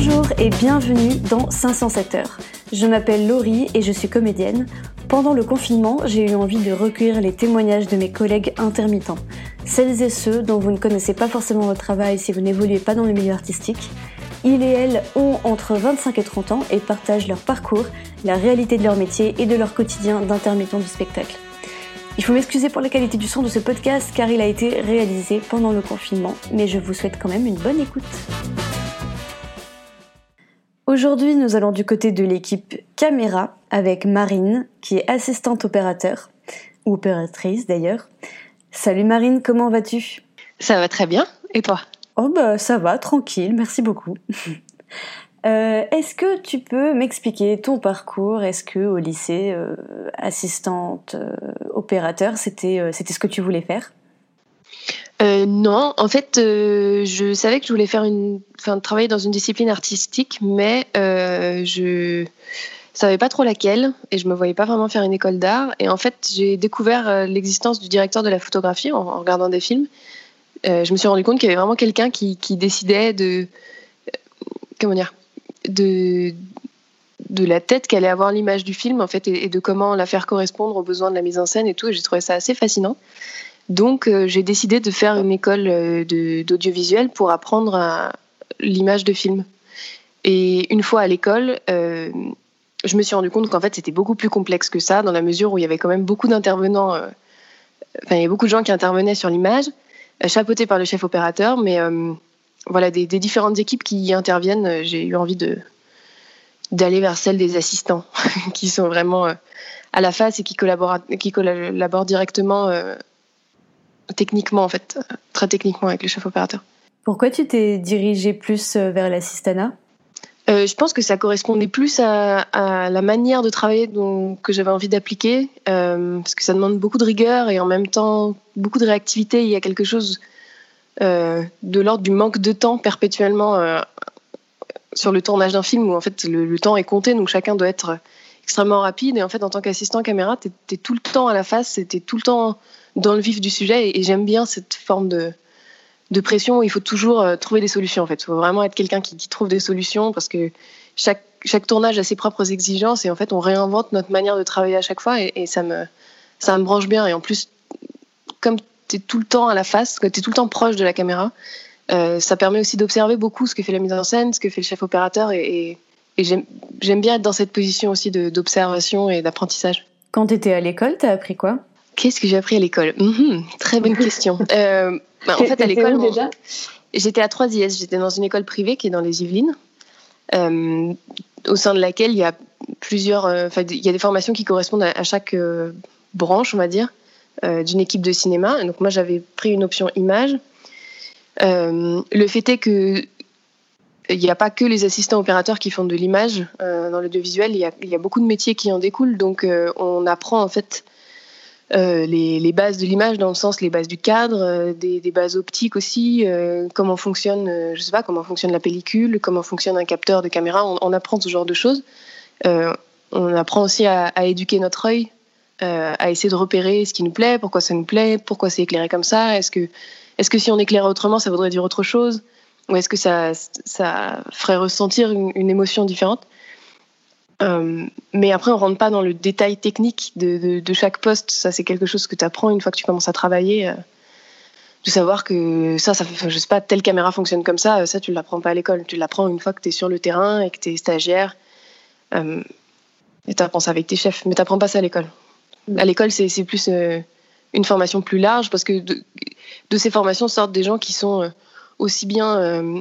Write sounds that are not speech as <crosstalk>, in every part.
Bonjour et bienvenue dans 507 heures. Je m'appelle Laurie et je suis comédienne. Pendant le confinement, j'ai eu envie de recueillir les témoignages de mes collègues intermittents, celles et ceux dont vous ne connaissez pas forcément votre travail si vous n'évoluez pas dans le milieu artistique. Ils et elles ont entre 25 et 30 ans et partagent leur parcours, la réalité de leur métier et de leur quotidien d'intermittent du spectacle. Il faut m'excuser pour la qualité du son de ce podcast car il a été réalisé pendant le confinement, mais je vous souhaite quand même une bonne écoute. Aujourd'hui, nous allons du côté de l'équipe caméra avec Marine, qui est assistante opérateur, ou opératrice d'ailleurs. Salut Marine, comment vas-tu? Ça va très bien, et toi? Oh bah ça va, tranquille, merci beaucoup. <laughs> Euh, Est-ce que tu peux m'expliquer ton parcours? Est-ce que au lycée, euh, assistante euh, opérateur, c'était c'était ce que tu voulais faire? Euh, Non, en fait, euh, je savais que je voulais faire une, enfin, travailler dans une discipline artistique, mais euh, je savais pas trop laquelle et je me voyais pas vraiment faire une école d'art. Et en fait, j'ai découvert euh, l'existence du directeur de la photographie en, regardant des films. Je me suis rendu compte qu'il y avait vraiment quelqu'un qui, décidait de, comment dire, de de la tête qu'allait avoir l'image du film en fait et, et de comment la faire correspondre aux besoins de la mise en scène et tout. Et j'ai trouvé ça assez fascinant. Donc euh, j'ai décidé de faire une école euh, d'audiovisuel pour apprendre à- l'image de film. Et une fois à l'école, euh, je me suis rendu compte qu'en fait c'était beaucoup plus complexe que ça, dans la mesure où il y avait quand même beaucoup d'intervenants, euh, enfin il y avait beaucoup de gens qui intervenaient sur l'image, euh, chapeautés par le chef opérateur, mais euh, voilà des, différentes équipes qui y interviennent. euh, J'ai eu envie de d'aller vers celle des assistants, <laughs> qui sont vraiment euh, à la face et qui collaborent, directement euh, techniquement en fait, euh, très techniquement avec le chef opérateur. Pourquoi tu t'es dirigée plus euh, vers l'assistanat Euh, je pense que ça correspondait plus à, à la manière de travailler dont, que j'avais envie d'appliquer, euh, parce que ça demande beaucoup de rigueur et en même temps beaucoup de réactivité. Il y a quelque chose euh, de l'ordre du manque de temps perpétuellement sur le tournage d'un film où en fait le, le temps est compté, donc chacun doit être extrêmement rapide. Et en fait, en tant qu'assistant caméra, tu es, tout le temps à la face, tu es tout le temps dans le vif du sujet et, j'aime bien cette forme de de pression où il faut toujours euh, trouver des solutions en fait. Il faut vraiment être quelqu'un qui, trouve des solutions parce que chaque, chaque tournage a ses propres exigences et en fait on réinvente notre manière de travailler à chaque fois et, ça, me, ça me branche bien. Et en plus, comme tu es tout le temps à la face, tu es tout le temps proche de la caméra, euh, ça permet aussi d'observer beaucoup ce que fait la mise en scène, ce que fait le chef opérateur et, et, et j'aime bien être dans cette position aussi d'observation et d'apprentissage. Quand tu étais à l'école, tu as appris quoi? Qu'est-ce que j'ai appris à l'école? Mmh, Très bonne question. <laughs> euh, bah, en fait, à l'école, déjà? J'étais à 3 IS. J'étais dans une école privée qui est dans les Yvelines, euh, au sein de laquelle il y a plusieurs. Enfin, euh, il y a des formations qui correspondent à, à chaque branche, on va dire, d'une équipe de cinéma. Donc moi, j'avais pris une option image. Le fait est que il n'y a pas que les assistants opérateurs qui font de l'image dans l'audiovisuel. Il, y, a beaucoup de métiers qui en découlent. Donc on apprend en fait euh, les, bases de l'image dans le sens les bases du cadre, euh, des, bases optiques aussi, euh, comment fonctionne, je sais pas, comment fonctionne la pellicule, comment fonctionne un capteur de caméra. On, apprend ce genre de choses. On apprend aussi à, éduquer notre œil, à essayer de repérer ce qui nous plaît, pourquoi ça nous plaît, pourquoi c'est éclairé comme ça. Est-ce que, est-ce que si on éclairait autrement, ça voudrait dire autre chose, ou est-ce que ça, ferait ressentir une émotion différente? Euh, mais après, on rentre pas dans le détail technique de, chaque poste. Ça, c'est quelque chose que tu apprends une fois que tu commences à travailler. Euh, de savoir que ça, ça, je sais pas, telle caméra fonctionne comme ça. Ça, tu l'apprends pas à l'école. Tu l'apprends une fois que tu es sur le terrain et que tu es stagiaire. Euh, et tu apprends ça avec tes chefs. Mais tu n'apprends pas ça à l'école. À l'école, c'est plus euh, une formation plus large parce que de, ces formations sortent des gens qui sont euh, aussi bien euh,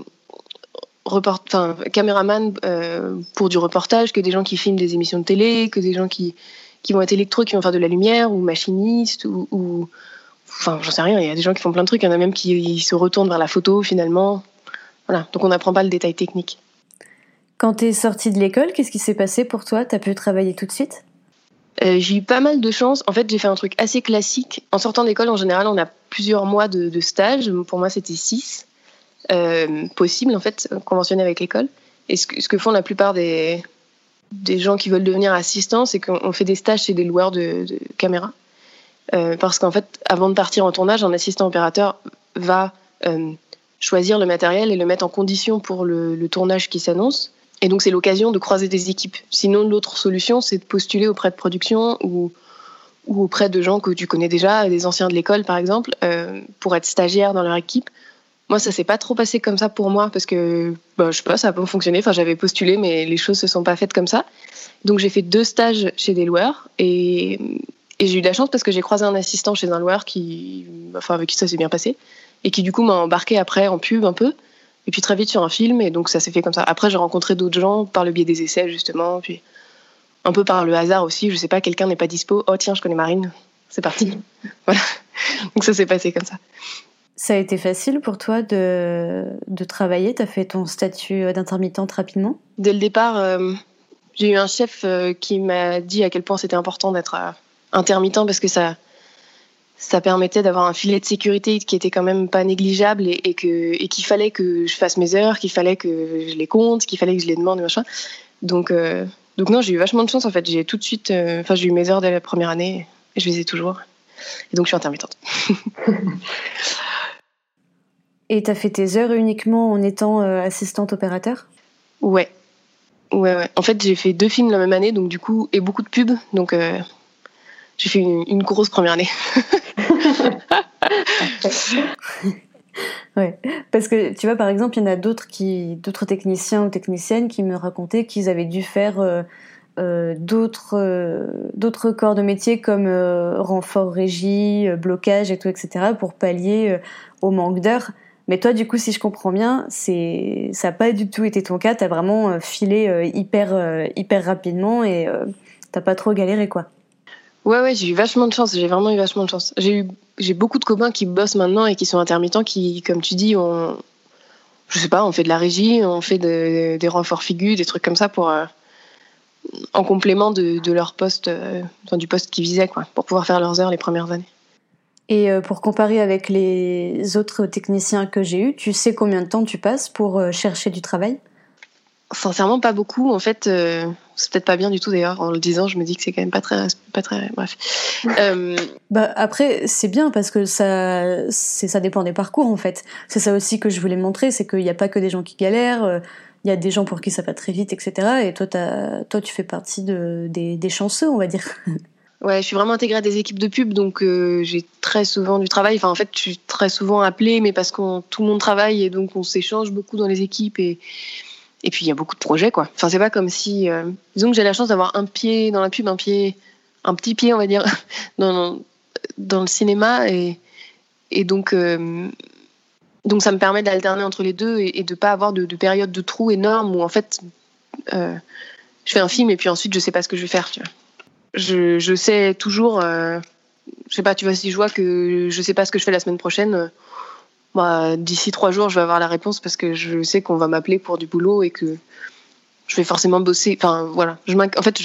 report, enfin, caméraman euh, pour du reportage, que des gens qui filment des émissions de télé, que des gens qui, qui vont être électro, qui vont faire de la lumière, ou machinistes, ou, ou enfin, j'en sais rien, il y a des gens qui font plein de trucs, il y en a même qui se retournent vers la photo finalement. Voilà, donc on n'apprend pas le détail technique. Quand tu es sortie de l'école, qu'est-ce qui s'est passé pour toi? Tu as pu travailler tout de suite? Euh, J'ai eu pas mal de chance. En fait, j'ai fait un truc assez classique. En sortant d'école, en général, on a plusieurs mois de, de stage. Pour moi, c'était six possible en fait conventionné avec l'école et ce que, font la plupart des, des gens qui veulent devenir assistants c'est qu'on fait des stages chez des loueurs de, caméras euh, parce qu'en fait avant de partir en tournage un assistant opérateur va euh, choisir le matériel et le mettre en condition pour le, tournage qui s'annonce. Et donc c'est l'occasion de croiser des équipes. Sinon, l'autre solution, c'est de postuler auprès de production ou, ou auprès de gens que tu connais déjà, des anciens de l'école par exemple, euh, pour être stagiaire dans leur équipe. Moi, ça s'est pas trop passé comme ça pour moi parce que bah, je sais pas, ça a pas fonctionné. Enfin, j'avais postulé, mais les choses se sont pas faites comme ça. Donc j'ai fait deux stages chez des loueurs et, et j'ai eu de la chance parce que j'ai croisé un assistant chez un loueur qui, enfin, avec qui ça s'est bien passé et qui du coup m'a embarqué après en pub un peu et puis très vite sur un film et donc ça s'est fait comme ça. Après, j'ai rencontré d'autres gens par le biais des essais justement, puis un peu par le hasard aussi. Je sais pas, quelqu'un n'est pas dispo. Oh tiens, je connais Marine. C'est parti. <laughs> voilà. Donc ça s'est passé comme ça. Ça a été facile pour toi de, de travailler? Tu as fait ton statut d'intermittente rapidement? Dès le départ, euh, j'ai eu un chef euh, qui m'a dit à quel point c'était important d'être euh, intermittent parce que ça, ça permettait d'avoir un filet de sécurité qui était quand même pas négligeable et, que et qu'il fallait que je fasse mes heures, qu'il fallait que je les compte, qu'il fallait que je les demande, machin. Donc euh, donc non, j'ai eu vachement de chance en fait. J'ai tout de suite, enfin j'ai eu mes heures dès la première année et je les ai toujours. Et donc je suis intermittente. <laughs> et tu as fait tes heures uniquement en étant assistante opérateur? Ouais, Ouais, ouais. En fait, j'ai fait deux films la même année, donc du coup, et beaucoup de pubs. Donc, euh, j'ai fait une, grosse première année. <laughs> ouais, parce que tu vois, par exemple, il y en a d'autres qui, d'autres techniciens ou techniciennes qui me racontaient qu'ils avaient dû faire euh, euh, d'autres, d'autres corps de métier comme renfort régie, blocage et tout, etc., pour pallier au manque d'heures. Mais toi, du coup, si je comprends bien, c'est ça n'a pas du tout été ton cas. T'as vraiment euh, filé euh, hyper euh, hyper rapidement et t'as pas trop galéré, quoi. Ouais, ouais, j'ai eu vachement de chance. J'ai vraiment eu vachement de chance. J'ai eu j'ai beaucoup de copains qui bossent maintenant et qui sont intermittents, qui, comme tu dis, on je sais pas, on fait de la régie, on fait des renforts figus, des trucs comme ça pour en complément de, leur poste, du poste qu'ils visaient, quoi, pour pouvoir faire leurs heures les premières années. Et euh, pour comparer avec les autres techniciens que j'ai eus, tu sais combien de temps tu passes pour euh, chercher du travail? Sincèrement, pas beaucoup. En fait, euh, c'est peut-être pas bien du tout d'ailleurs. En le disant, je me dis que c'est quand même pas très, pas très. Bref. <laughs> bah après, c'est bien parce que ça, c'est ça dépend des parcours en fait. C'est ça aussi que je voulais montrer, c'est qu'il n'y a pas que des gens qui galèrent. Il y a des gens pour qui ça va très vite, etc. Et toi, toi, tu fais partie de, des, des chanceux, on va dire. <laughs> Ouais, je suis vraiment intégrée à des équipes de pub, donc euh, j'ai très souvent du travail. Enfin, en fait, je suis très souvent appelée, mais parce que tout le monde travaille et donc on s'échange beaucoup dans les équipes et et puis il y a beaucoup de projets, quoi. Enfin, c'est pas comme si, euh, disons que j'ai la chance d'avoir un pied dans la pub, un pied, un petit pied, on va dire, <laughs> dans dans le cinéma et et donc euh, donc ça me permet d'alterner entre les deux et, et de pas avoir de, de période de trou énorme où en fait je fais un film et puis ensuite je sais pas ce que je vais faire, tu vois je, je sais toujours, euh, je sais pas, tu vois, si je vois que je sais pas ce que je fais la semaine prochaine, euh, bah, d'ici trois jours, je vais avoir la réponse parce que je sais qu'on va m'appeler pour du boulot et que je vais forcément bosser. Enfin, voilà. Je en fait,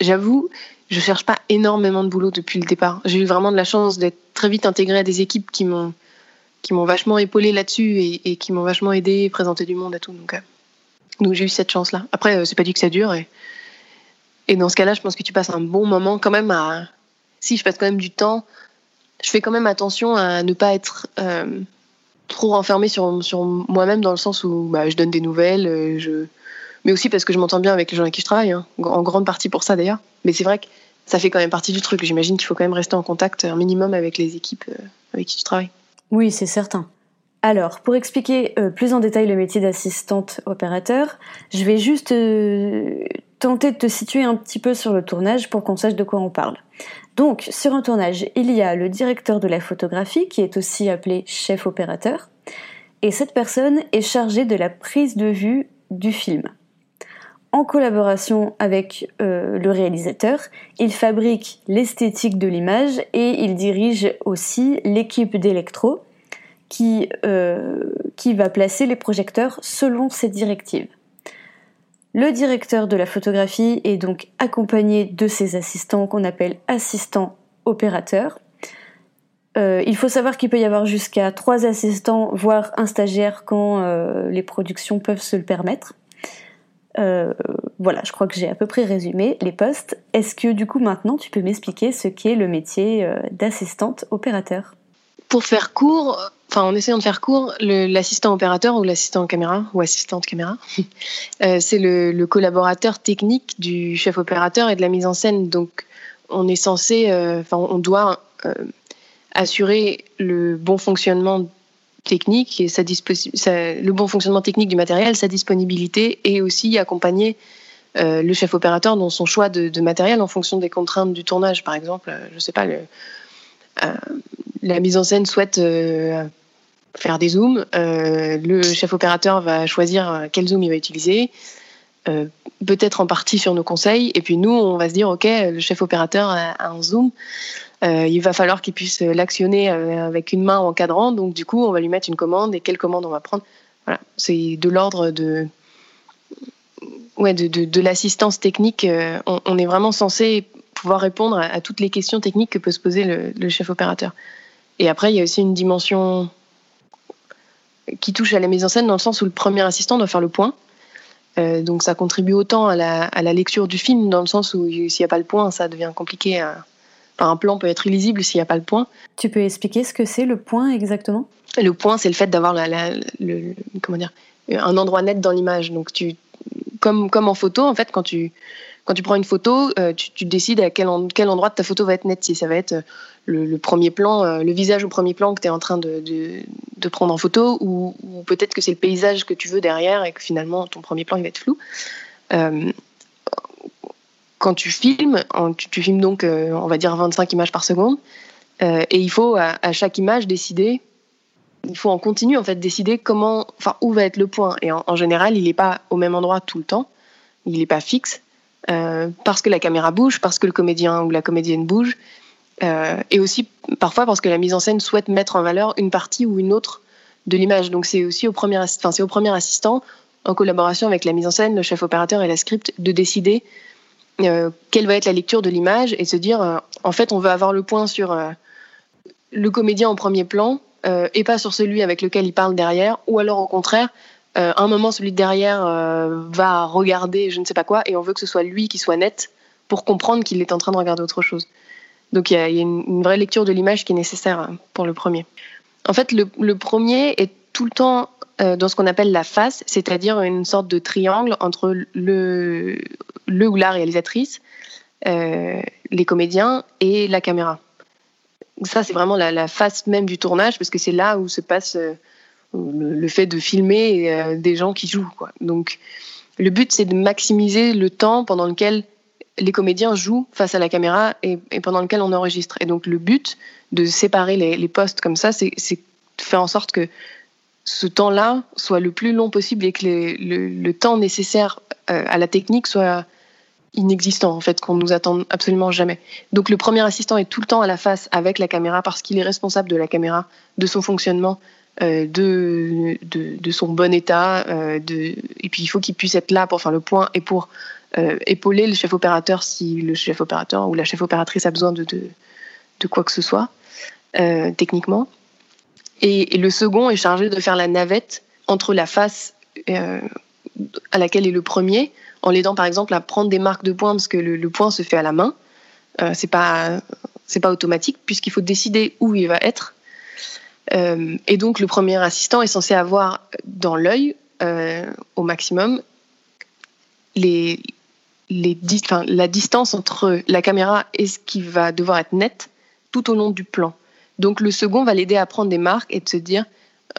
j'avoue, je cherche pas énormément de boulot depuis le départ. J'ai eu vraiment de la chance d'être très vite intégrée à des équipes qui m'ont qui m'ont vachement épaulé là-dessus et, qui m'ont vachement aidé, présenté du monde et tout. Donc, euh, donc j'ai eu cette chance-là. Après, c'est pas dit que ça dure et et dans ce cas-là, je pense que tu passes un bon moment quand même à. Si je passe quand même du temps, je fais quand même attention à ne pas être euh, trop renfermée sur, sur moi-même dans le sens où bah, je donne des nouvelles, euh, mais aussi parce que je m'entends bien avec les gens avec qui je travaille, hein, en grande partie pour ça d'ailleurs. Mais c'est vrai que ça fait quand même partie du truc. J'imagine qu'il faut quand même rester en contact un minimum avec les équipes euh, avec qui tu travailles. Oui, c'est certain. Alors, pour expliquer plus en détail le métier d'assistante opérateur, je vais juste tenter de te situer un petit peu sur le tournage pour qu'on sache de quoi on parle. Donc, sur un tournage, il y a le directeur de la photographie qui est aussi appelé chef opérateur. Et cette personne est chargée de la prise de vue du film. En collaboration avec euh, le réalisateur, il fabrique l'esthétique de l'image et il dirige aussi l'équipe d'électro qui, euh, qui va placer les projecteurs selon ses directives. Le directeur de la photographie est donc accompagné de ses assistants qu'on appelle assistants opérateurs. Euh, il faut savoir qu'il peut y avoir jusqu'à trois assistants, voire un stagiaire quand euh, les productions peuvent se le permettre. Euh, voilà, je crois que j'ai à peu près résumé les postes. Est-ce que du coup maintenant tu peux m'expliquer ce qu'est le métier d'assistante opérateur? Pour faire court, enfin en essayant de faire court, l'assistant opérateur ou l'assistant caméra ou assistante caméra, <laughs> euh, c'est le, collaborateur technique du chef opérateur et de la mise en scène. Donc on est censé, euh, enfin on doit euh, assurer le bon fonctionnement technique et sa, le bon fonctionnement technique du matériel, sa disponibilité et aussi accompagner le chef opérateur dans son choix de, de, matériel en fonction des contraintes du tournage. Par exemple, je sais pas, le, la mise en scène souhaite euh, faire des zooms. Euh, le chef opérateur va choisir euh, quel zoom il va utiliser, peut-être en partie sur nos conseils. Et puis nous, on va se dire, OK, le chef opérateur a, un zoom. il va falloir qu'il puisse l'actionner avec une main en encadrant. Donc du coup, on va lui mettre une commande et quelle commande on va prendre. Voilà, c'est de l'ordre de, ouais, de, l'assistance technique. On, est vraiment censé pouvoir répondre à, toutes les questions techniques que peut se poser le chef opérateur. Et après, il y a aussi une dimension qui touche à la mise en scène dans le sens où le premier assistant doit faire le point. Euh, donc ça contribue autant à la, à la, lecture du film dans le sens où s'il n'y a pas le point, ça devient compliqué. un plan peut être illisible s'il n'y a pas le point. Tu peux expliquer ce que c'est le point exactement? Le point, c'est le fait d'avoir la, le, comment dire, un endroit net dans l'image. Donc tu, comme, comme en photo, en fait, quand tu, quand tu prends une photo, euh, tu, décides à quel, endroit ta photo va être net. Si ça va être euh, le, premier plan, euh, le visage au premier plan que tu es en train de, prendre en photo, ou, peut-être que c'est le paysage que tu veux derrière et que finalement ton premier plan il va être flou. quand tu filmes, tu, filmes donc, on va dire 25 images par seconde, et il faut à, chaque image décider il faut en continu en fait décider comment, enfin où va être le point. Et en général, il n'est pas au même endroit tout le temps. Il n'est pas fixe. Euh, parce que la caméra bouge, parce que le comédien ou la comédienne bouge, euh, et aussi parfois parce que la mise en scène souhaite mettre en valeur une partie ou une autre de l'image. Donc c'est aussi au premier, enfin, c'est au premier assistant, en collaboration avec la mise en scène, le chef opérateur et la script, de décider euh, quelle va être la lecture de l'image et se dire, en fait, on veut avoir le point sur le comédien en premier plan et pas sur celui avec lequel il parle derrière, ou alors au contraire, euh, un moment, celui de derrière euh, va regarder je ne sais pas quoi, et on veut que ce soit lui qui soit net pour comprendre qu'il est en train de regarder autre chose. Donc il y a, une, vraie lecture de l'image qui est nécessaire euh, pour le premier. En fait, le, premier est tout le temps dans ce qu'on appelle la face, c'est-à-dire une sorte de triangle entre le, ou la réalisatrice, les comédiens et la caméra. Ça, c'est vraiment la, face même du tournage, parce que c'est là où se passe le, fait de filmer euh, des gens qui jouent. Donc, le but, c'est de maximiser le temps pendant lequel les comédiens jouent face à la caméra et, pendant lequel on enregistre. Et donc, le but de séparer les, postes comme ça, c'est de faire en sorte que ce temps-là soit le plus long possible et que le, temps nécessaire euh, à la technique soit inexistant, en fait, qu'on nous attend absolument jamais. Donc, le premier assistant est tout le temps à la face avec la caméra parce qu'il est responsable de la caméra, de son fonctionnement, euh, de, de, son bon état. Euh, de, et puis il faut qu'il puisse être là pour faire le point et pour euh, épauler le chef opérateur si le chef opérateur ou la chef opératrice a besoin de, de, quoi que ce soit techniquement. Et, le second est chargé de faire la navette entre la face à laquelle est le premier, en l'aidant par exemple à prendre des marques de points parce que le, point se fait à la main. c'est pas c'est pas automatique puisqu'il faut décider où il va être euh, et donc le premier assistant est censé avoir dans l'œil euh, au maximum la distance entre la caméra et ce qui va devoir être net tout au long du plan. Donc le second va l'aider à prendre des marques et de se dire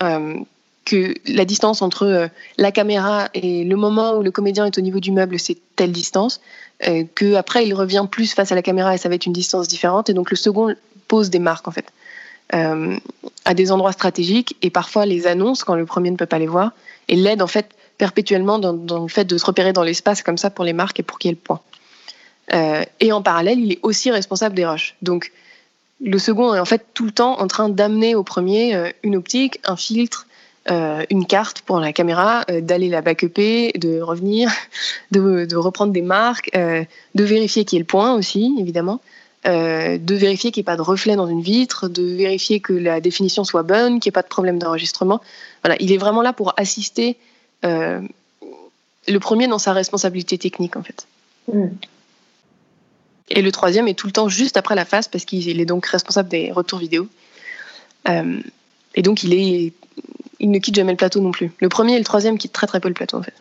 euh, que la distance entre la caméra et le moment où le comédien est au niveau du meuble, c'est telle distance, que après il revient plus face à la caméra et ça va être une distance différente. Et donc le second pose des marques en fait. Euh, à des endroits stratégiques et parfois les annonce quand le premier ne peut pas les voir et l'aide en fait perpétuellement dans, le fait de se repérer dans l'espace comme ça pour les marques et pour qu'il y ait le point. Euh, et en parallèle, il est aussi responsable des rushs. Donc le second est en fait tout le temps en train d'amener au premier euh, une optique, un filtre, une carte pour la caméra, d'aller la backuper, de revenir, <laughs> de, de reprendre des marques, de vérifier qu'il y ait le point aussi, évidemment. Euh, de vérifier qu'il n'y ait pas de reflet dans une vitre, de vérifier que la définition soit bonne, qu'il n'y ait pas de problème d'enregistrement. Voilà, il est vraiment là pour assister euh, le premier dans sa responsabilité technique en fait. Mm. Et le troisième est tout le temps juste après la phase parce qu'il est donc responsable des retours vidéo. et donc, il, est, il ne quitte jamais le plateau non plus. Le premier et le troisième quittent très très peu le plateau en fait.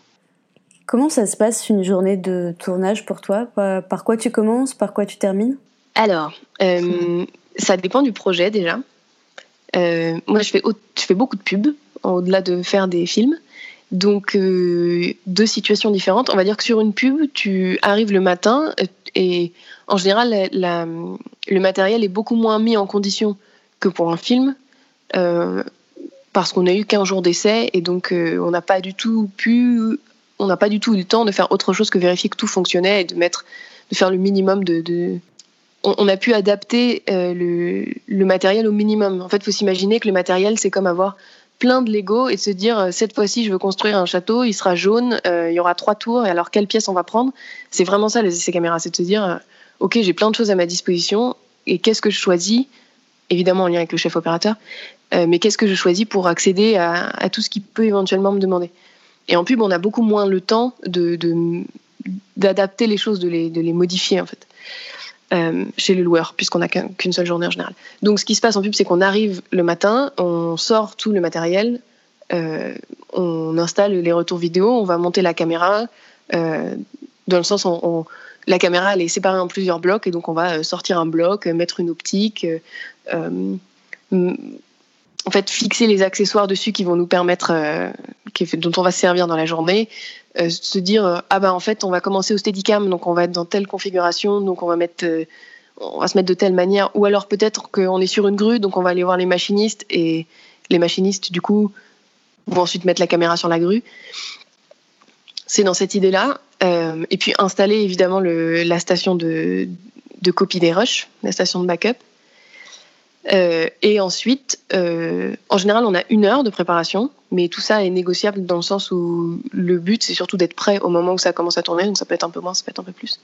Comment ça se passe une journée de tournage pour toi? Par quoi tu commences? Par quoi tu termines? Alors, ça dépend du projet déjà. moi, je fais, beaucoup de pubs, au-delà de faire des films. Donc, euh, deux situations différentes. On va dire que sur une pub, tu arrives le matin et en général, le matériel est beaucoup moins mis en condition que pour un film euh, parce qu'on a eu qu'un jour d'essai et donc euh, on n'a pas du tout pu, on n'a pas du tout eu le temps de faire autre chose que vérifier que tout fonctionnait et de faire le minimum de. On, a pu adapter le, le matériel au minimum. En fait, il faut s'imaginer que le matériel, c'est comme avoir plein de Lego et se dire euh, cette fois-ci je veux construire un château, il sera jaune, euh, il y aura trois tours et alors quelle pièce on va prendre? C'est vraiment ça les essais caméras, c'est de se dire euh, ok j'ai plein de choses à ma disposition et qu'est-ce que je choisis? Évidemment en lien avec le chef opérateur, mais qu'est-ce que je choisis pour accéder à, tout ce qui peut éventuellement me demander? Et en pub on a beaucoup moins le temps de d'adapter les choses, de les, de les modifier en fait. Euh, chez le loueur, puisqu'on n'a qu'une seule journée en général. Donc ce qui se passe en pub, c'est qu'on arrive le matin, on sort tout le matériel, euh, on installe les retours vidéo, on va monter la caméra, euh, dans le sens où la caméra est séparée en plusieurs blocs, et donc on va sortir un bloc, mettre une optique, en fait fixer les accessoires dessus qui vont nous permettre, dont on va se servir dans la journée, euh, se dire euh, ah ben en fait on va commencer au Steadicam donc on va être dans telle configuration donc on va mettre euh, on va se mettre de telle manière. Ou alors peut-être qu'on est sur une grue donc on va aller voir les machinistes et les machinistes du coup vont ensuite mettre la caméra sur la grue. C'est dans cette idée là et puis installer évidemment la station de, de copie des rushs la station de backup. Et ensuite, en général, on a une heure de préparation, mais tout ça est négociable dans le sens où le but, c'est surtout d'être prêt au moment où ça commence à tourner, donc ça peut être un peu moins, ça peut être un peu plus.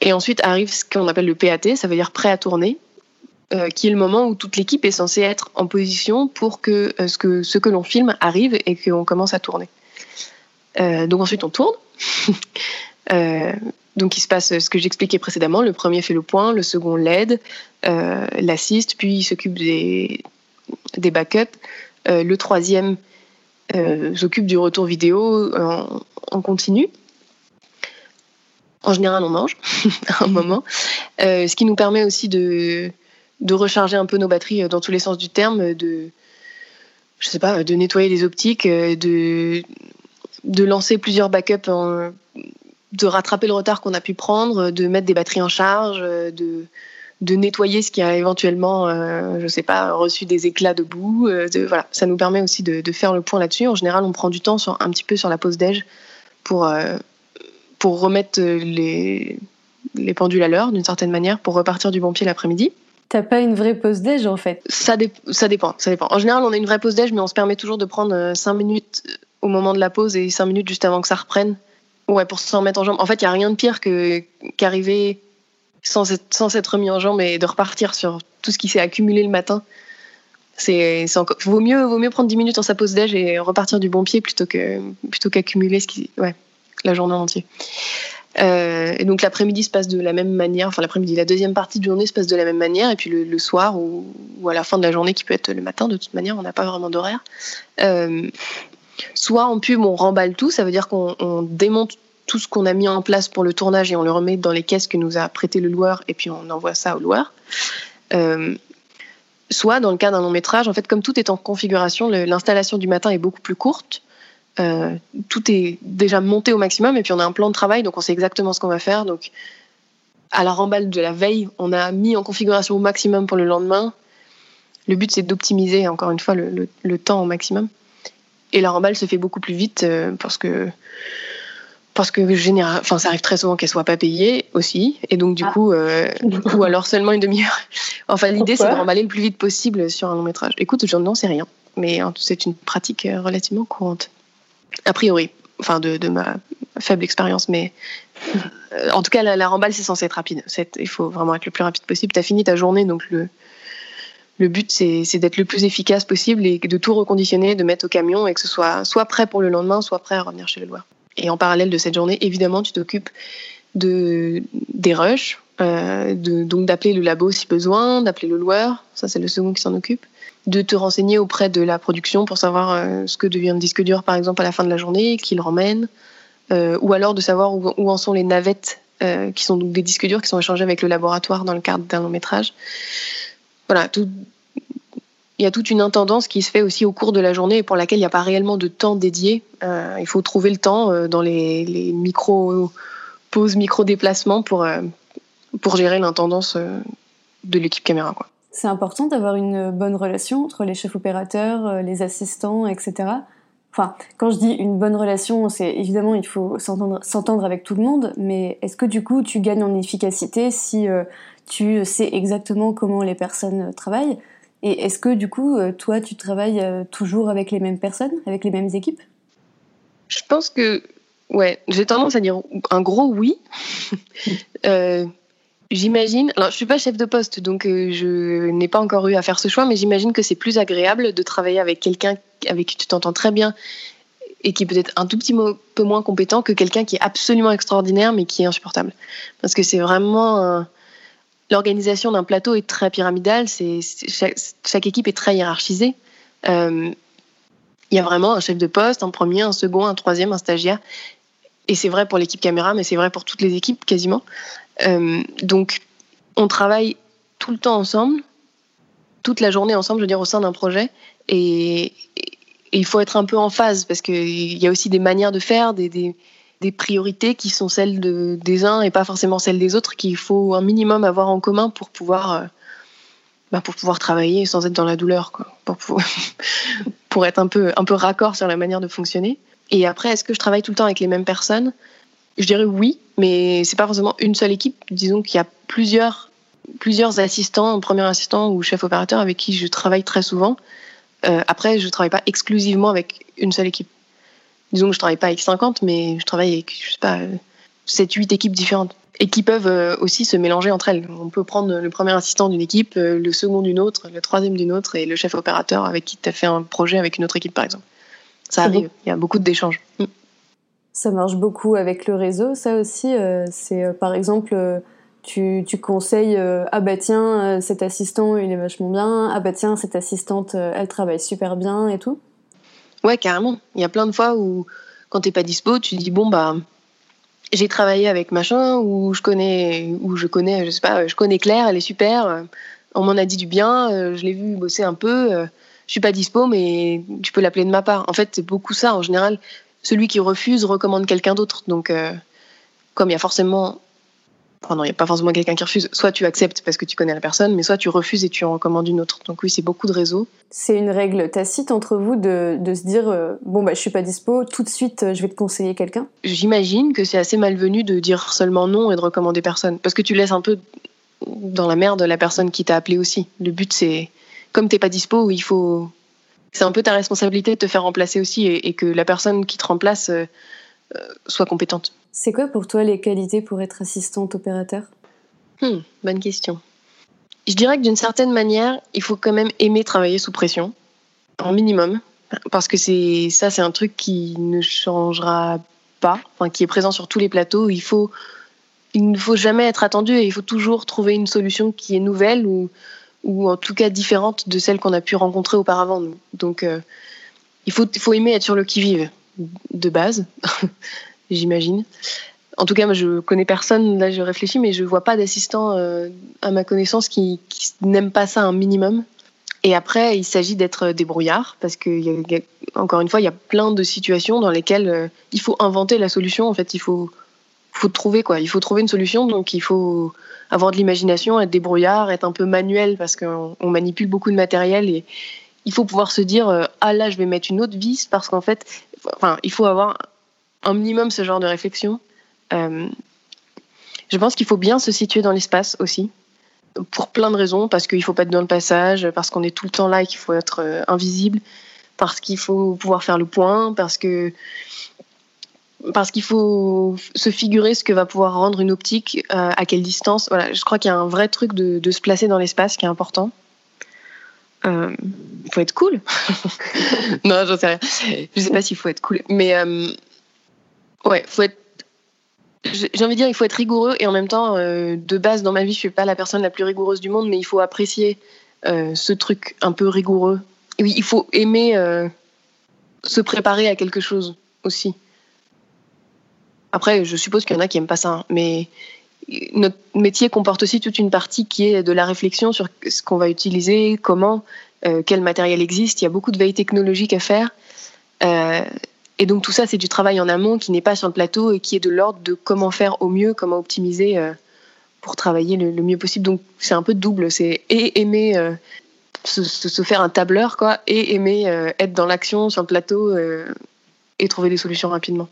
Et ensuite arrive ce qu'on appelle le PAT, ça veut dire prêt à tourner, euh, qui est le moment où toute l'équipe est censée être en position pour que ce que, ce que l'on filme arrive et qu'on commence à tourner. donc ensuite, on tourne. <laughs> Donc il se passe ce que j'expliquais précédemment. Le premier fait le point, le second l'aide, euh, l'assiste, puis il s'occupe des, des backups. Euh, le troisième euh, s'occupe du retour vidéo en, continu. En général, on mange <laughs> à un moment, ce qui nous permet aussi de, de recharger un peu nos batteries dans tous les sens du terme, de je sais pas, de nettoyer les optiques, de, de lancer plusieurs backups en, de rattraper le retard qu'on a pu prendre, de mettre des batteries en charge, de, de nettoyer ce qui a éventuellement, euh, je sais pas, reçu des éclats de boue. Euh, voilà, ça nous permet aussi de, faire le point là-dessus. En général, on prend du temps sur, un petit peu sur la pause déj pour, euh, pour remettre les, les pendules à l'heure d'une certaine manière, pour repartir du bon pied l'après-midi. T'as pas une vraie pause déj en fait? Ça, ça dépend, ça dépend. En général, on a une vraie pause déj, mais on se permet toujours de prendre 5 minutes au moment de la pause et 5 minutes juste avant que ça reprenne Ouais, pour s'en mettre en jambe. En fait, il n'y a rien de pire que qu'arriver sans être, s'être mis en jambe et de repartir sur tout ce qui s'est accumulé le matin. C'est, vaut mieux, vaut mieux prendre 10 minutes en sa pause déj et repartir du bon pied plutôt que, plutôt qu'accumuler ce qui, ouais, la journée entière. Euh, et donc l'après-midi se passe de la même manière, enfin l'après-midi, la deuxième partie de journée se passe de la même manière, et puis le, soir ou, ou, à la fin de la journée, qui peut être le matin, de toute manière, on n'a pas vraiment d'horaire. Euh, Soit en pub, on remballe tout, ça veut dire qu'on démonte tout ce qu'on a mis en place pour le tournage et on le remet dans les caisses que nous a prêté le loueur et puis on envoie ça au loueur. Euh, soit dans le cas d'un long métrage, en fait, comme tout est en configuration, l'installation du matin est beaucoup plus courte. Euh, tout est déjà monté au maximum et puis on a un plan de travail, donc on sait exactement ce qu'on va faire. Donc, à la remballe de la veille, on a mis en configuration au maximum pour le lendemain. Le but, c'est d'optimiser encore une fois le temps au maximum. Et la remballe se fait beaucoup plus vite euh, parce que parce que général, enfin ça arrive très souvent qu'elle soit pas payée aussi, et donc du ah. coup, euh, ou alors seulement une demi-heure. <laughs> Enfin l'idée c'est de remballer le plus vite possible sur un long métrage. Écoute, je n'en sais rien, mais hein, c'est une pratique euh, relativement courante, a priori, enfin de, de ma faible expérience, mais en tout cas la, la remballe c'est censé être rapide. Il faut vraiment être le plus rapide possible. Tu as fini ta journée, donc le le but, c'est d'être le plus efficace possible et de tout reconditionner, de mettre au camion et que ce soit soit prêt pour le lendemain, soit prêt à revenir chez le loueur. Et en parallèle de cette journée, évidemment, tu t'occupes de, des rushs, donc d'appeler le labo si besoin, d'appeler le loueur, ça c'est le second qui s'en occupe, de te renseigner auprès de la production pour savoir ce que devient un disque dur par exemple à la fin de la journée, qui le ramène, ou alors de savoir où, où, en sont les navettes qui sont donc des disques durs qui sont échangés avec le laboratoire dans le cadre d'un long métrage. Voilà, tout, il y a toute une intendance qui se fait aussi au cours de la journée et pour laquelle il n'y a pas réellement de temps dédié. Euh, il faut trouver le temps euh, dans les, les micro pauses, micro déplacements pour, euh, pour gérer l'intendance de l'équipe caméra. C'est important d'avoir une bonne relation entre les chefs opérateurs, les assistants, etc. Enfin, quand je dis une bonne relation, c'est évidemment il faut s'entendre avec tout le monde, mais est-ce que du coup tu gagnes en efficacité si tu sais exactement comment les personnes travaillent? Et est-ce que du coup, euh, toi, tu travailles euh, toujours avec les mêmes personnes, avec les mêmes équipes? Je pense que, ouais, j'ai tendance à dire un gros oui. <laughs> euh, j'imagine, alors je suis pas chef de poste, donc je n'ai pas encore eu à faire ce choix, mais j'imagine que c'est plus agréable de travailler avec quelqu'un avec qui tu t'entends très bien et qui est peut-être un tout petit peu moins compétent que quelqu'un qui est absolument extraordinaire mais qui est insupportable. Parce que c'est vraiment l'organisation d'un plateau est très pyramidale. Chaque, équipe est très hiérarchisée. Euh, il y a vraiment un chef de poste, un premier, un second, un troisième, un stagiaire. Et c'est vrai pour l'équipe caméra, mais c'est vrai pour toutes les équipes quasiment. Euh, donc, on travaille tout le temps ensemble, toute la journée ensemble, je veux dire, au sein d'un projet. Et, il faut être un peu en phase parce qu'il y a aussi des manières de faire, des, des priorités qui sont celles de, des uns et pas forcément celles des autres qu'il faut un minimum avoir en commun pour pouvoir euh, bah pour pouvoir travailler sans être dans la douleur quoi. Pour <laughs> pour être un peu un peu raccord sur la manière de fonctionner. Et après est-ce que je travaille tout le temps avec les mêmes personnes? Je dirais oui mais c'est pas forcément une seule équipe. Disons qu'il y a plusieurs plusieurs assistants premier assistant ou chef opérateur avec qui je travaille très souvent. Euh, après je travaille pas exclusivement avec une seule équipe disons que je travaille pas avec 50, mais je travaille avec, je sais pas, 7, 8 équipes différentes et qui peuvent euh, aussi se mélanger entre elles. On peut prendre le premier assistant d'une équipe, euh, le second d'une autre, le troisième d'une autre et le chef opérateur avec qui tu as fait un projet avec une autre équipe, par exemple. Ça arrive, il y a beaucoup d'échanges. Mm. Ça marche beaucoup avec le réseau, ça aussi. Euh, c'est par exemple, tu, tu conseilles ah bah tiens, cet assistant il est vachement bien, ah bah tiens, cette assistante elle travaille super bien et tout. Ouais, carrément. Il y a plein de fois où, quand t'es pas dispo, tu dis bon bah j'ai travaillé avec machin ou je connais ou je connais je sais pas je connais Claire elle est super on m'en a dit du bien euh, je l'ai vu bosser un peu euh, je suis pas dispo mais tu peux l'appeler de ma part. En fait c'est beaucoup ça en général. Celui qui refuse recommande quelqu'un d'autre. Donc euh, comme il y a forcément Enfin, non, il n'y a pas forcément quelqu'un qui refuse. Soit tu acceptes parce que tu connais la personne, mais soit tu refuses et tu en recommandes une autre. Donc oui, c'est beaucoup de réseaux. C'est une règle tacite entre vous de, de se dire euh, bon bah je suis pas dispo, tout de suite euh, je vais te conseiller quelqu'un. J'imagine que c'est assez malvenu de dire seulement non et de recommander personne, parce que tu laisses un peu dans la merde la personne qui t'a appelé aussi. Le but c'est comme t'es pas dispo, il faut c'est un peu ta responsabilité de te faire remplacer aussi et, que la personne qui te remplace euh, soit compétente. C'est quoi pour toi les qualités pour être assistante opérateur? Hmm, Bonne question. Je dirais que d'une certaine manière, il faut quand même aimer travailler sous pression, en minimum, parce que c'est ça, c'est un truc qui ne changera pas, enfin, qui est présent sur tous les plateaux. Il faut, il ne faut jamais être attendu et il faut toujours trouver une solution qui est nouvelle ou, ou en tout cas différente de celle qu'on a pu rencontrer auparavant. Donc, euh, il faut, il faut aimer être sur le qui-vive de base. <laughs> j'imagine. En tout cas, moi, je connais personne, là je réfléchis, mais je vois pas d'assistant euh, à ma connaissance qui, n'aime pas ça un minimum. Et après, il s'agit d'être débrouillard, parce que, y a, encore une fois, il y a plein de situations dans lesquelles euh, il faut inventer la solution. En fait, il faut, faut trouver quoi. Il faut trouver une solution, donc il faut avoir de l'imagination, être débrouillard, être un peu manuel, parce qu'on manipule beaucoup de matériel et il faut pouvoir se dire euh, ah là, je vais mettre une autre vis, parce qu'en fait, enfin, il faut avoir un minimum ce genre de réflexion. Euh, je pense qu'il faut bien se situer dans l'espace aussi, pour plein de raisons, parce qu'il ne faut pas être dans le passage, parce qu'on est tout le temps là et qu'il faut être euh, invisible, parce qu'il faut pouvoir faire le point, parce que parce qu'il faut se figurer ce que va pouvoir rendre une optique, euh, à quelle distance. Voilà, je crois qu'il y a un vrai truc de, de se placer dans l'espace qui est important. Euh, faut être cool. <laughs> non, j'en sais rien. Je sais pas s'il faut être cool, mais Ouais, faut être j'ai envie de dire, il faut être rigoureux et en même temps, euh, de base, dans ma vie, je suis pas la personne la plus rigoureuse du monde, mais il faut apprécier euh, ce truc un peu rigoureux. oui, il faut aimer euh, se préparer à quelque chose aussi. Après, je suppose qu'il y en a qui aiment pas ça, hein, mais notre métier comporte aussi toute une partie qui est de la réflexion sur ce qu'on va utiliser, comment, quel matériel existe. Il y a beaucoup de veille technologique à faire. Et donc tout ça, c'est du travail en amont qui n'est pas sur le plateau et qui est de l'ordre de comment faire au mieux, comment optimiser euh, pour travailler le, mieux possible. Donc c'est un peu double, c'est aimer euh, se, faire un tableur, quoi, et aimer euh, être dans l'action sur le plateau et trouver des solutions rapidement.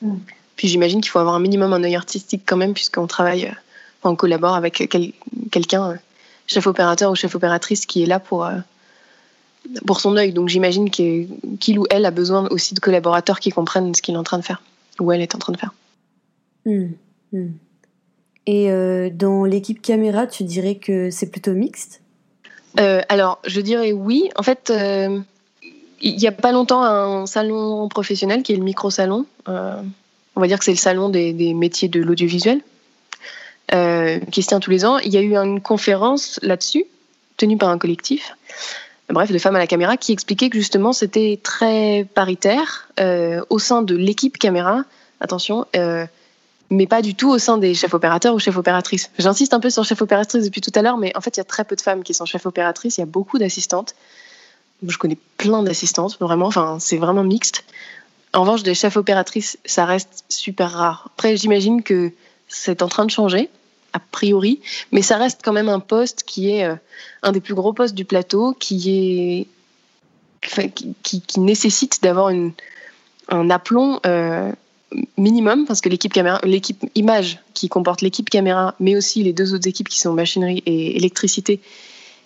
Mm. Puis j'imagine qu'il faut avoir un minimum un œil artistique quand même, puisqu'on travaille, on collabore avec quelqu'un, chef opérateur ou chef opératrice, qui est là pour pour son œil. Donc j'imagine qu'il ou elle a besoin aussi de collaborateurs qui comprennent ce qu'il est en train de faire, ou elle est en train de faire. Hmm, hmm. Et euh, dans l'équipe caméra, tu dirais que c'est plutôt mixte? Euh, Alors, je dirais oui. En fait, euh, il n'y a pas longtemps, un salon professionnel qui est le micro-salon. On va dire que c'est le salon des, métiers de l'audiovisuel, qui se tient tous les ans. Il y a eu une conférence là-dessus, tenue par un collectif bref, de femmes à la caméra, qui expliquait que justement c'était très paritaire euh, au sein de l'équipe caméra, attention, euh, mais pas du tout au sein des chefs opérateurs ou chefs opératrices. J'insiste un peu sur chef opératrice depuis tout à l'heure, mais en fait il y a très peu de femmes qui sont chefs opératrices, il y a beaucoup d'assistantes. Je connais plein d'assistantes, vraiment, enfin c'est vraiment mixte. En revanche, des chefs opératrices, ça reste super rare. Après, j'imagine que c'est en train de changer a priori, mais ça reste quand même un poste qui est euh, un des plus gros postes du plateau, qui est qui, nécessite d'avoir un aplomb euh, minimum, parce que l'équipe caméra, l'équipe image qui comporte l'équipe caméra, mais aussi les deux autres équipes qui sont machinerie et électricité,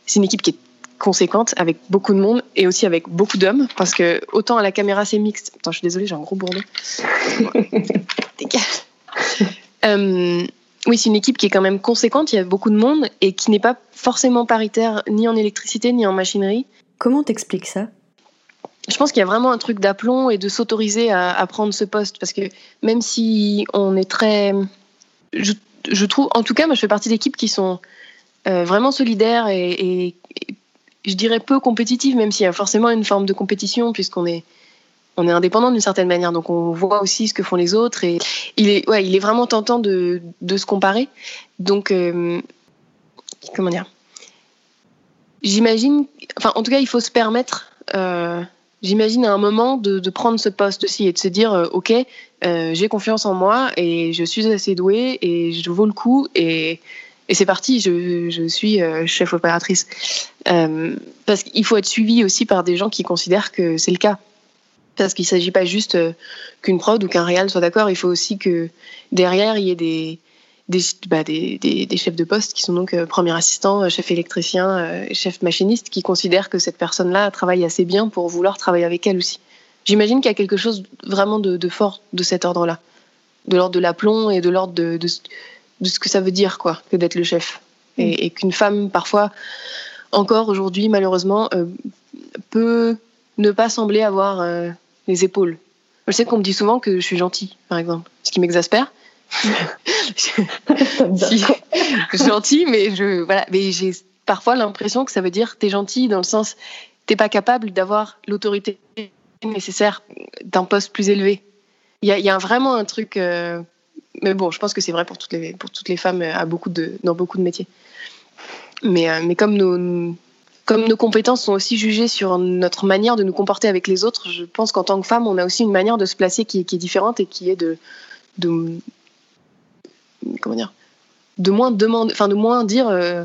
c'est une équipe qui est conséquente avec beaucoup de monde et aussi avec beaucoup d'hommes parce que autant à la caméra c'est mixte. Attends, je suis désolée, j'ai un gros bourdon. <laughs> Dégage. Euh, oui, c'est une équipe qui est quand même conséquente, il y a beaucoup de monde et qui n'est pas forcément paritaire ni en électricité ni en machinerie. Comment t'expliques ça? Je pense qu'il y a vraiment un truc d'aplomb et de s'autoriser à, prendre ce poste parce que même si on est très. Je, trouve, en tout cas, moi je fais partie d'équipes qui sont euh, vraiment solidaires et, je dirais peu compétitives, même s'il y a forcément une forme de compétition puisqu'on est on est indépendant d'une certaine manière, donc on voit aussi ce que font les autres et il est, ouais, il est vraiment tentant de, de se comparer. Donc, euh, comment dire? J'imagine, enfin, en tout cas, il faut se permettre, euh, j'imagine à un moment de, prendre ce poste aussi et de se dire, euh, ok, j'ai confiance en moi et je suis assez douée et je vaux le coup et, et c'est parti, je, suis chef opératrice. parce qu'il faut être suivi aussi par des gens qui considèrent que c'est le cas parce qu'il ne s'agit pas juste euh, qu'une prod ou qu'un réal soit d'accord, il faut aussi que derrière, il y ait des, bah, chefs de poste qui sont donc euh, premier assistant, euh, chef électricien, chef machiniste, qui considèrent que cette personne-là travaille assez bien pour vouloir travailler avec elle aussi. J'imagine qu'il y a quelque chose vraiment de, de fort de cet ordre-là, de l'ordre de l'aplomb et de l'ordre de, de, de, ce que ça veut dire, quoi, que d'être le chef. Et, mm. et qu'une femme, parfois, encore aujourd'hui, malheureusement, peut ne pas sembler avoir les épaules. Je sais qu'on me dit souvent que je suis gentille, par exemple, ce qui m'exaspère. <laughs> gentille, mais je voilà, mais j'ai parfois l'impression que ça veut dire t'es gentil dans le sens t'es pas capable d'avoir l'autorité nécessaire d'un poste plus élevé. Il y a, y a, vraiment un truc, euh, mais bon, je pense que c'est vrai pour toutes les pour toutes les femmes à beaucoup de dans beaucoup de métiers. Mais euh, mais comme nos comme nos compétences sont aussi jugées sur notre manière de nous comporter avec les autres, je pense qu'en tant que femme, on a aussi une manière de se placer qui, est différente et qui est de, de comment dire, de moins demander, enfin de moins dire euh,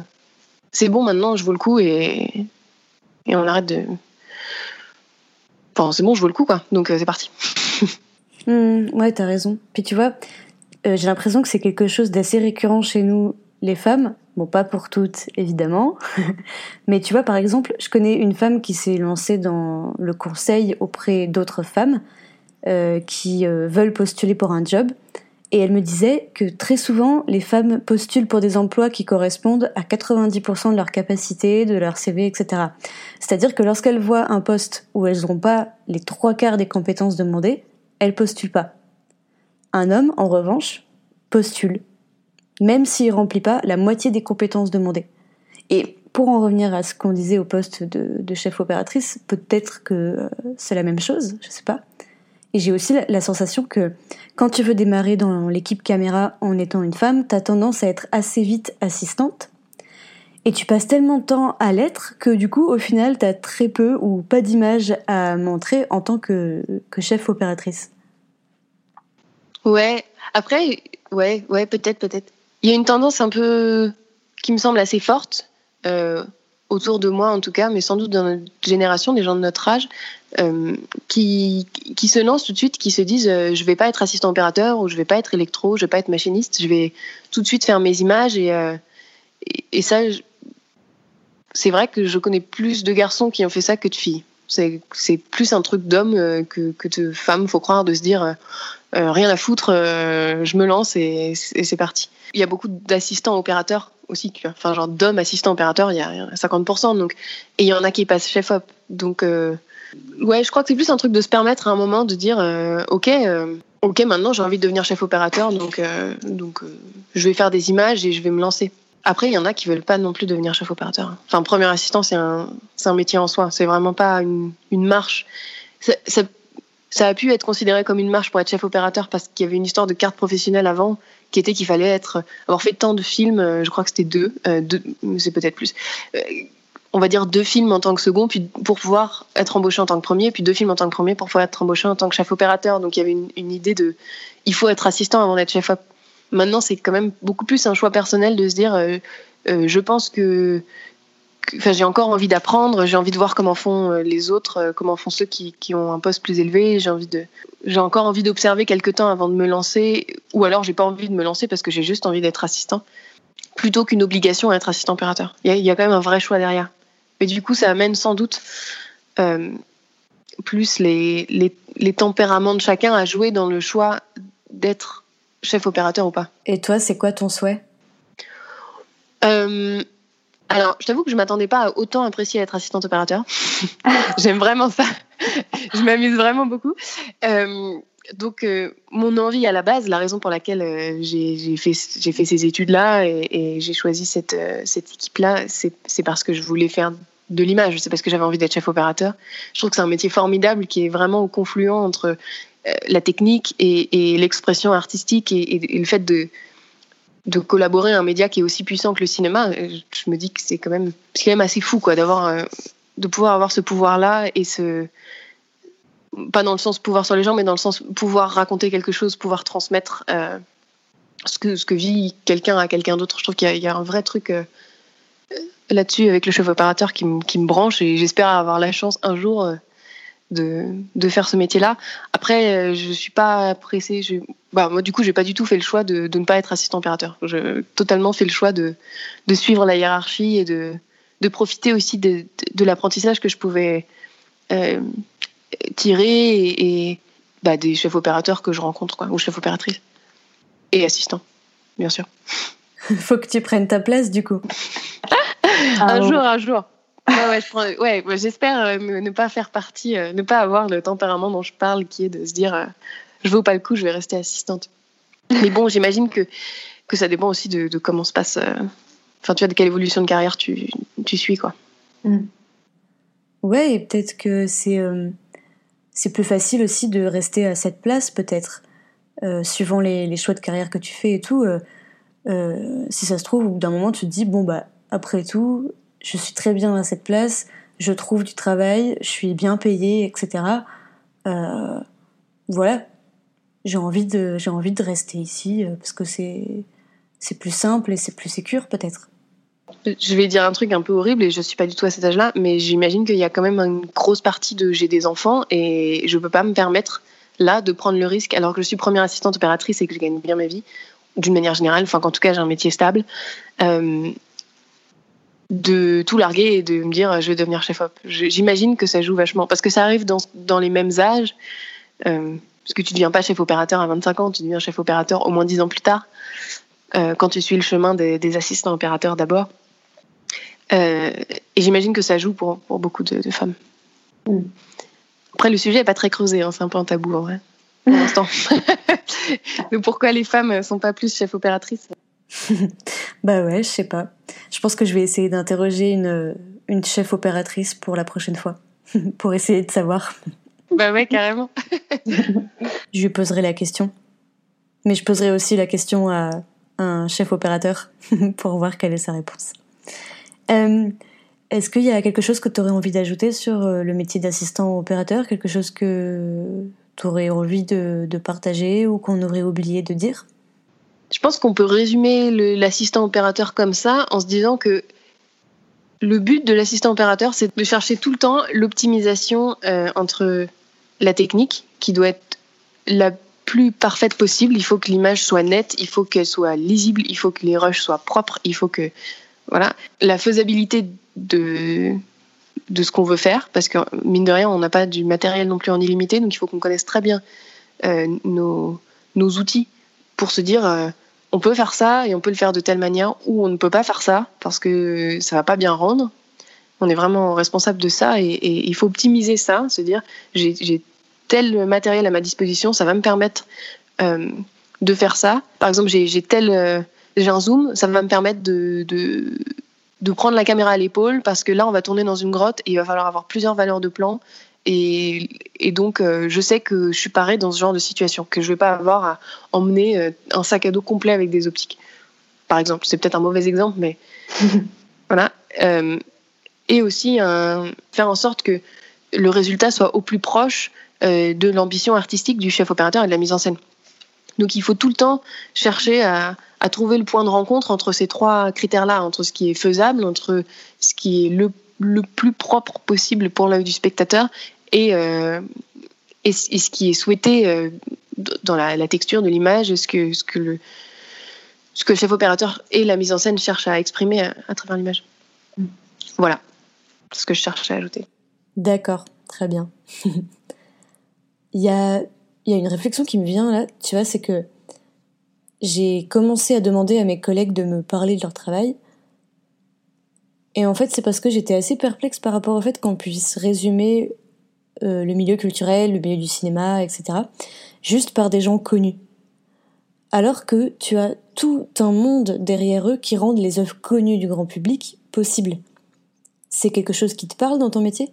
c'est bon maintenant, je vaux le coup et, et on arrête de. Enfin, c'est bon, je vaux le coup quoi. Donc euh, c'est parti. <laughs> mmh, ouais, t'as raison. Puis tu vois, euh, j'ai l'impression que c'est quelque chose d'assez récurrent chez nous, les femmes, Bon, pas pour toutes, évidemment. <laughs> Mais tu vois, par exemple, je connais une femme qui s'est lancée dans le conseil auprès d'autres femmes euh, qui euh, veulent postuler pour un job. Et elle me disait que très souvent, les femmes postulent pour des emplois qui correspondent à 90% de leur capacité, de leur CV, etc. C'est-à-dire que lorsqu'elles voient un poste où elles n'ont pas les trois quarts des compétences demandées, elles postulent pas. Un homme, en revanche, postule, même s'il remplit pas la moitié des compétences demandées. Et pour en revenir à ce qu'on disait au poste de, chef opératrice, peut-être que euh, c'est la même chose, je sais pas. Et j'ai aussi la, sensation que quand tu veux démarrer dans l'équipe caméra en étant une femme, t'as tendance à être assez vite assistante. Et tu passes tellement de temps à l'être que du coup, au final, t'as très peu ou pas d'image à montrer en tant que chef opératrice. Ouais, après, ouais, ouais, peut-être, peut-être. Il y a une tendance un peu qui me semble assez forte, euh, autour de moi en tout cas, mais sans doute dans notre génération, des gens de notre âge, euh, qui, qui se lancent tout de suite, qui se disent euh, je vais pas être assistant opérateur ou je vais pas être électro, je vais pas être machiniste, je vais tout de suite faire mes images et, et, ça, c'est vrai que je connais plus de garçons qui ont fait ça que de filles. C'est plus un truc d'homme que, que de femme, faut croire, de se dire rien à foutre, je me lance et, c'est parti. Il y a beaucoup d'assistants opérateurs aussi, enfin genre d'hommes assistants opérateurs, il y a 50%. Donc, et il y en a qui passent chef op. Donc, euh, ouais, je crois que c'est plus un truc de se permettre à un moment de dire, euh, ok, euh, ok, maintenant j'ai envie de devenir chef opérateur, donc, donc je vais faire des images et je vais me lancer. Après, il y en a qui veulent pas non plus devenir chef opérateur. Enfin, premier assistant, c'est un, un métier en soi. C'est vraiment pas une, marche. Ça, a pu être considéré comme une marche pour être chef opérateur parce qu'il y avait une histoire de carte professionnelle avant qui était qu'il fallait être avoir fait tant de films, euh, je crois que c'était deux, euh, deux c'est peut-être plus. Euh, on va dire deux films en tant que second, puis pour pouvoir être embauché en tant que premier, puis deux films en tant que premier pour pouvoir être embauché en tant que chef opérateur. Donc il y avait une, idée de, il faut être assistant avant d'être chef op. Maintenant, c'est quand même beaucoup plus un choix personnel de se dire, je pense que Enfin, j'ai encore envie d'apprendre, j'ai envie de voir comment font les autres, comment font ceux qui, qui ont un poste plus élevé. J'ai envie de, j'ai encore envie d'observer quelques temps avant de me lancer, ou alors j'ai pas envie de me lancer parce que j'ai juste envie d'être assistant, plutôt qu'une obligation à être assistant opérateur. Il y, a quand même un vrai choix derrière. Mais du coup, ça amène sans doute euh, plus les, les, les, tempéraments de chacun à jouer dans le choix d'être chef opérateur ou pas. Et toi, c'est quoi ton souhait? Euh, alors, je t'avoue que je m'attendais pas à autant apprécier être assistante opérateur. <laughs> J'aime vraiment ça. je m'amuse vraiment beaucoup. Euh, donc, euh, mon envie à la base, la raison pour laquelle euh, j'ai fait, fait ces études-là et, et j'ai choisi cette, cette équipe-là, c'est parce que je voulais faire de l'image. C'est parce que j'avais envie d'être chef opérateur. Je trouve que c'est un métier formidable qui est vraiment au confluent entre la technique et, et l'expression artistique et, et, le fait de, de collaborer à un média qui est aussi puissant que le cinéma. Je me dis que c'est quand même, quand même assez fou quoi, d'avoir, de pouvoir avoir ce pouvoir-là et ce pas dans le sens pouvoir sur les gens, mais dans le sens pouvoir raconter quelque chose, pouvoir transmettre euh, ce, que, ce que vit quelqu'un à quelqu'un d'autre. Je trouve qu'il y, a un vrai truc euh, là-dessus avec le chef opérateur qui, me branche et j'espère avoir la chance un jour euh, de, de, faire ce métier-là. Après, euh, je suis pas pressée. Je, bah, moi, du coup, j'ai pas du tout fait le choix de, de ne pas être assistant opérateur. J'ai totalement fait le choix de, de suivre la hiérarchie et de, de profiter aussi de, de, de l'apprentissage que je pouvais euh, tirer et, bah, des chefs opérateurs que je rencontre, quoi, ou chefs opératrices. Et assistants, bien sûr. <laughs> Faut que tu prennes ta place, du coup. un ah, jour, un jour. Ouais, j'espère euh, ne pas faire partie, euh, ne pas avoir le tempérament dont je parle, qui est de se dire, euh, je vaux pas le coup, je vais rester assistante. Mais bon, j'imagine que, que ça dépend aussi de, comment se passe. Enfin, tu vois, de quelle évolution de carrière tu, tu suis, quoi. Mm. Ouais, et peut-être que c'est c'est plus facile aussi de rester à cette place peut-être, euh, suivant les, les, choix de carrière que tu fais et tout. Euh, euh, si ça se trouve, au bout d'un moment, tu te dis, bon, bah, après tout, je suis très bien à cette place, je trouve du travail, je suis bien payée, etc. Euh, voilà, j'ai envie de, j'ai envie de rester ici euh, parce que c'est, c'est plus simple et c'est plus sécure peut-être. Je vais dire un truc un peu horrible et je suis pas du tout à cet âge-là, mais j'imagine qu'il y a quand même une grosse partie de j'ai des enfants et je peux pas me permettre là de prendre le risque alors que je suis première assistante opératrice et que je gagne bien ma vie d'une manière générale, enfin qu'en tout cas j'ai un métier stable, euh, de tout larguer et de me dire je vais devenir chef op. J'imagine que ça joue vachement parce que ça arrive dans, dans les mêmes âges. Euh, parce que tu ne deviens pas chef opérateur à 25 ans, tu deviens chef opérateur au moins 10 ans plus tard, euh, quand tu suis le chemin des, des assistants opérateurs d'abord. Euh, et j'imagine que ça joue pour, pour beaucoup de, de femmes. Mm. Après, le sujet n'est pas très creusé, hein, c'est un peu un tabou en vrai. pour l'instant. <laughs> <laughs> pourquoi les femmes sont pas plus chef opératrices? <laughs> Bah ouais, je sais pas. Je pense que je vais essayer d'interroger une, une chef opératrice pour la prochaine fois, <laughs> pour essayer de savoir. Bah ouais, carrément. <laughs> je lui poserai la question. Mais je poserai aussi la question à un chef opérateur pour voir quelle est sa réponse. Euh, est-ce qu'il y a quelque chose que tu aurais envie d'ajouter sur euh, le métier d'assistant opérateur? Quelque chose que tu aurais envie de, partager ou qu'on aurait oublié de dire? Je pense qu'on peut résumer l'assistant opérateur comme ça en se disant que le but de l'assistant opérateur, c'est de chercher tout le temps l'optimisation euh, entre la technique, qui doit être la plus parfaite possible. Il faut que l'image soit nette, il faut qu'elle soit lisible, il faut que les rushs soient propres, il faut que voilà la faisabilité de de ce qu'on veut faire, parce que mine de rien, on n'a pas du matériel non plus en illimité, donc il faut qu'on connaisse très bien euh, nos, nos, outils pour se dire euh, on peut faire ça et on peut le faire de telle manière, ou on ne peut pas faire ça parce que ça va pas bien rendre. On est vraiment responsable de ça et, il faut optimiser ça, se dire j'ai tel matériel à ma disposition, ça va me permettre euh, de faire ça. Par exemple, j'ai tel j'ai un zoom, ça va me permettre de de prendre la caméra à l'épaule parce que là, on va tourner dans une grotte et il va falloir avoir plusieurs valeurs de plan. Et, donc, euh, je sais que je suis parée dans ce genre de situation, que je ne vais pas avoir à emmener euh, un sac à dos complet avec des optiques. Par exemple, c'est peut-être un mauvais exemple, mais <laughs> voilà. Euh, et aussi faire en sorte que le résultat soit au plus proche de l'ambition artistique du chef opérateur et de la mise en scène. Donc, il faut tout le temps chercher à, à trouver le point de rencontre entre ces trois critères-là, entre ce qui est faisable, entre ce qui est le, le plus propre possible pour l'œil du spectateur et, euh, et, ce qui est souhaité euh, dans la, la, texture de l'image, ce que, ce, que le, ce que le chef opérateur et la mise en scène cherchent à exprimer à, à travers l'image. Voilà ce que je cherche à ajouter. D'accord, très bien. <laughs> il, y a, il y a une réflexion qui me vient là, tu vois, c'est que j'ai commencé à demander à mes collègues de me parler de leur travail. Et en fait, c'est parce que j'étais assez perplexe par rapport au fait qu'on puisse résumer euh, le milieu culturel, le milieu du cinéma, etc., juste par des gens connus. Alors que tu as tout un monde derrière eux qui rendent les œuvres connues du grand public possibles. C'est quelque chose qui te parle dans ton métier?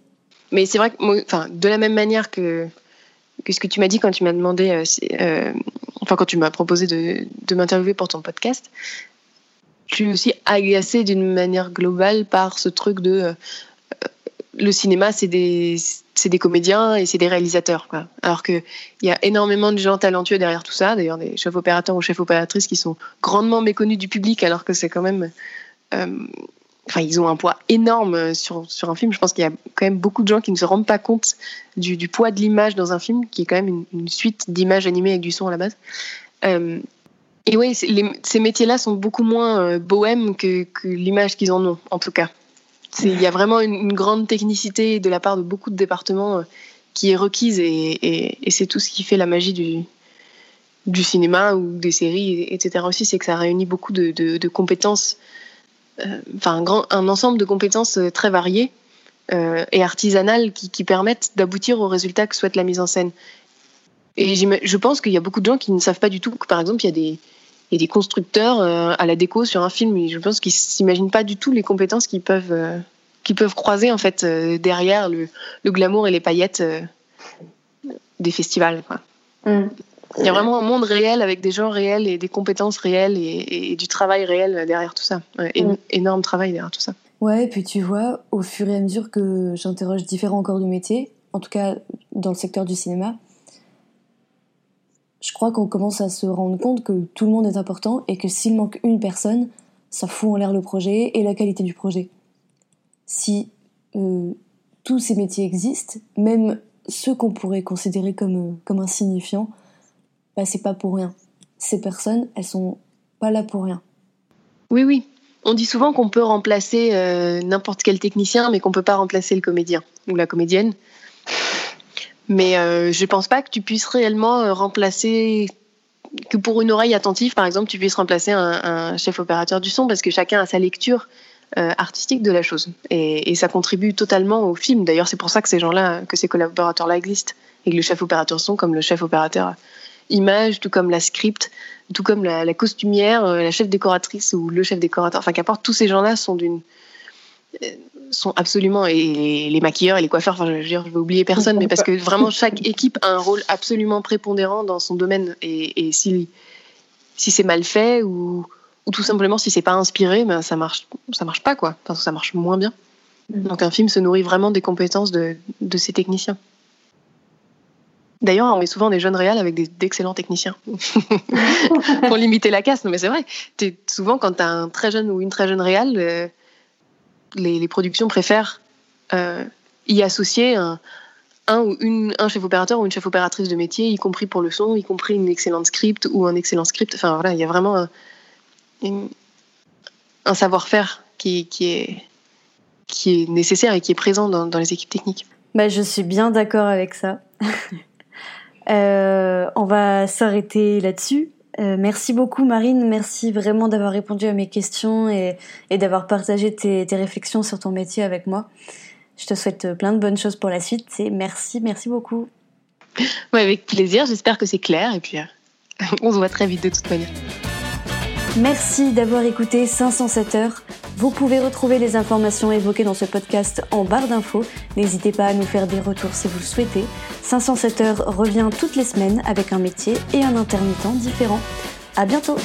Mais c'est vrai que, enfin, de la même manière que, que ce que tu m'as dit quand tu m'as demandé euh, euh, enfin quand tu m'as proposé de, de m'interviewer pour ton podcast, je suis aussi agacée d'une manière globale par ce truc de euh, le cinéma, c'est des, des comédiens et c'est des réalisateurs. Quoi. Alors qu'il y a énormément de gens talentueux derrière tout ça, d'ailleurs des chefs opérateurs ou chefs opératrices qui sont grandement méconnus du public, alors que c'est quand même. Euh, enfin, ils ont un poids énorme sur, sur un film. Je pense qu'il y a quand même beaucoup de gens qui ne se rendent pas compte du, du poids de l'image dans un film, qui est quand même une, suite d'images animées avec du son à la base. Euh, et oui, ces métiers-là sont beaucoup moins euh, bohèmes que, l'image qu'ils en ont, en tout cas. Il y a vraiment une, grande technicité de la part de beaucoup de départements euh, qui est requise et, c'est tout ce qui fait la magie du, cinéma ou des séries, etc. aussi, c'est que ça réunit beaucoup de, compétences euh, enfin un, ensemble de compétences très variées et artisanales qui, qui permettent d'aboutir au résultat que souhaite la mise en scène. Et je pense qu'il y a beaucoup de gens qui ne savent pas du tout que, par exemple, il y a des, il y a des constructeurs à la déco sur un film. Je pense qu'ils s'imaginent pas du tout les compétences qu'ils peuvent, qui peuvent croiser en fait derrière le, le, glamour et les paillettes des festivals. Quoi. Mm. Il y a vraiment un monde réel avec des gens réels et des compétences réelles et, du travail réel derrière tout ça. Énorme travail derrière tout ça. Ouais, et puis tu vois, au fur et à mesure que j'interroge différents corps du métier, en tout cas dans le secteur du cinéma, je crois qu'on commence à se rendre compte que tout le monde est important et que s'il manque une personne, ça fout en l'air le projet et la qualité du projet. Si euh, tous ces métiers existent, même ceux qu'on pourrait considérer comme, comme insignifiants, bah, c'est pas pour rien. Ces personnes, elles sont pas là pour rien. Oui, oui. On dit souvent qu'on peut remplacer euh, n'importe quel technicien, mais qu'on peut pas remplacer le comédien ou la comédienne. Mais euh, je pense pas que tu puisses réellement euh, remplacer que pour une oreille attentive, par exemple, tu puisses remplacer un, chef opérateur du son, parce que chacun a sa lecture artistique de la chose. Et, ça contribue totalement au film. D'ailleurs, c'est pour ça que ces gens-là, que ces collaborateurs-là existent. Et que le chef opérateur son, comme le chef opérateur image, tout comme la script, tout comme la, costumière, la chef décoratrice ou le chef décorateur, enfin qu'importe, tous ces gens-là sont d'une sont absolument et les, maquilleurs et les coiffeurs. Enfin, je veux dire, je vais oublier personne, mais parce que vraiment chaque équipe a un rôle absolument prépondérant dans son domaine. Et, si si c'est mal fait ou, ou tout simplement si c'est pas inspiré, ben ça marche ça marche pas quoi. Enfin, ça marche moins bien. Mm. Donc un film se nourrit vraiment des compétences de, de ses techniciens. D'ailleurs, on met souvent des jeunes réals avec d'excellents techniciens <laughs> pour limiter la casse. Non, mais c'est vrai. Es, souvent, quand tu as un très jeune ou une très jeune réal, les, productions préfèrent euh, y associer un, ou une, un chef opérateur ou une chef opératrice de métier, y compris pour le son, y compris une excellente script ou un excellent script. Enfin voilà, il y a vraiment un, savoir-faire qui, est, qui est nécessaire et qui est présent dans, les équipes techniques. Bah, je suis bien d'accord avec ça. <laughs> Euh, on va s'arrêter là-dessus. Euh, merci beaucoup Marine, merci vraiment d'avoir répondu à mes questions et, d'avoir partagé tes, réflexions sur ton métier avec moi. Je te souhaite plein de bonnes choses pour la suite et merci, merci beaucoup. avec plaisir, j'espère que c'est clair et puis euh, <laughs> on se voit très vite de toute manière. Merci d'avoir écouté 507 heures. Vous pouvez retrouver les informations évoquées dans ce podcast en barre d'infos. N'hésitez pas à nous faire des retours si vous le souhaitez. 507 heures revient toutes les semaines avec un métier et un intermittent différent. À bientôt!